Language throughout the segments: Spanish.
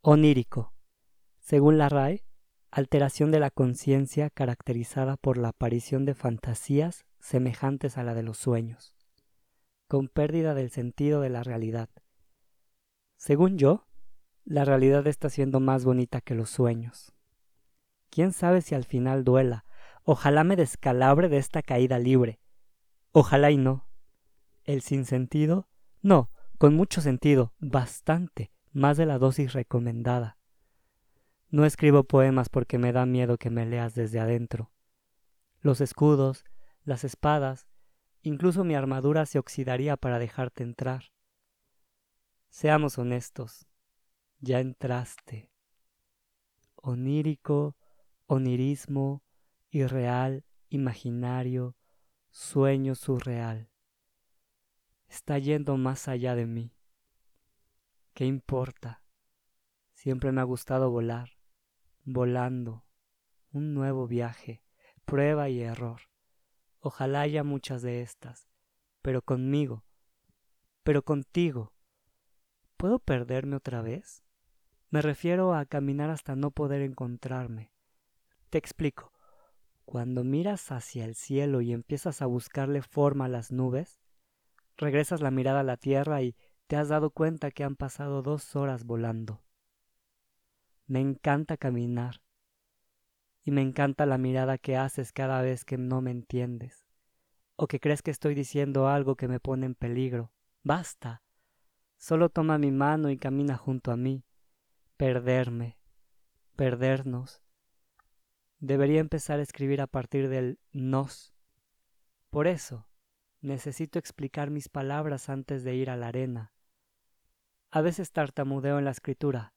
Onírico. Según la RAE, alteración de la conciencia caracterizada por la aparición de fantasías semejantes a la de los sueños, con pérdida del sentido de la realidad. Según yo, la realidad está siendo más bonita que los sueños. ¿Quién sabe si al final duela? Ojalá me descalabre de esta caída libre. Ojalá y no. El sinsentido, no, con mucho sentido, bastante, más de la dosis recomendada. No escribo poemas porque me da miedo que me leas desde adentro. Los escudos, las espadas, incluso mi armadura se oxidaría para dejarte entrar. Seamos honestos, ya entraste. Onírico, onirismo, irreal, imaginario, sueño surreal. Está yendo más allá de mí. ¿Qué importa? Siempre me ha gustado volar, volando, un nuevo viaje, prueba y error. Ojalá haya muchas de estas, pero conmigo, pero contigo. ¿Puedo perderme otra vez? Me refiero a caminar hasta no poder encontrarme. Te explico. Cuando miras hacia el cielo y empiezas a buscarle forma a las nubes, regresas la mirada a la tierra y te has dado cuenta que han pasado dos horas volando. Me encanta caminar y me encanta la mirada que haces cada vez que no me entiendes o que crees que estoy diciendo algo que me pone en peligro. Basta. Solo toma mi mano y camina junto a mí. Perderme, perdernos, debería empezar a escribir a partir del nos. Por eso, necesito explicar mis palabras antes de ir a la arena. A veces tartamudeo en la escritura,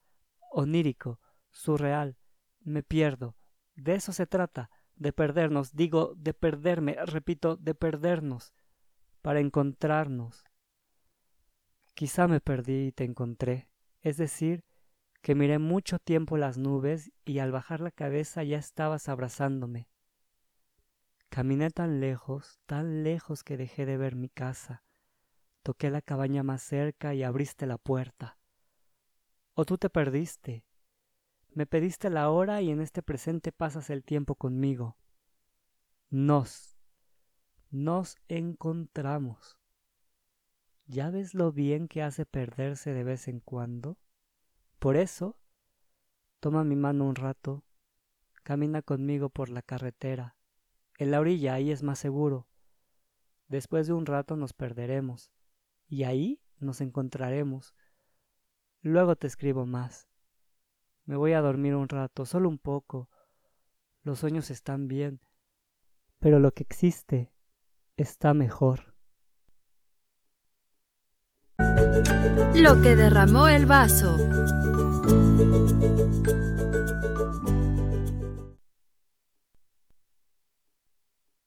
onírico, surreal, me pierdo. De eso se trata, de perdernos, digo, de perderme, repito, de perdernos, para encontrarnos. Quizá me perdí y te encontré, es decir, que miré mucho tiempo las nubes y al bajar la cabeza ya estabas abrazándome. Caminé tan lejos, tan lejos que dejé de ver mi casa. Toqué la cabaña más cerca y abriste la puerta. O tú te perdiste. Me pediste la hora y en este presente pasas el tiempo conmigo. Nos, nos encontramos. ¿Ya ves lo bien que hace perderse de vez en cuando? Por eso, toma mi mano un rato, camina conmigo por la carretera. En la orilla ahí es más seguro. Después de un rato nos perderemos, y ahí nos encontraremos. Luego te escribo más. Me voy a dormir un rato, solo un poco. Los sueños están bien, pero lo que existe está mejor. Lo que derramó el vaso.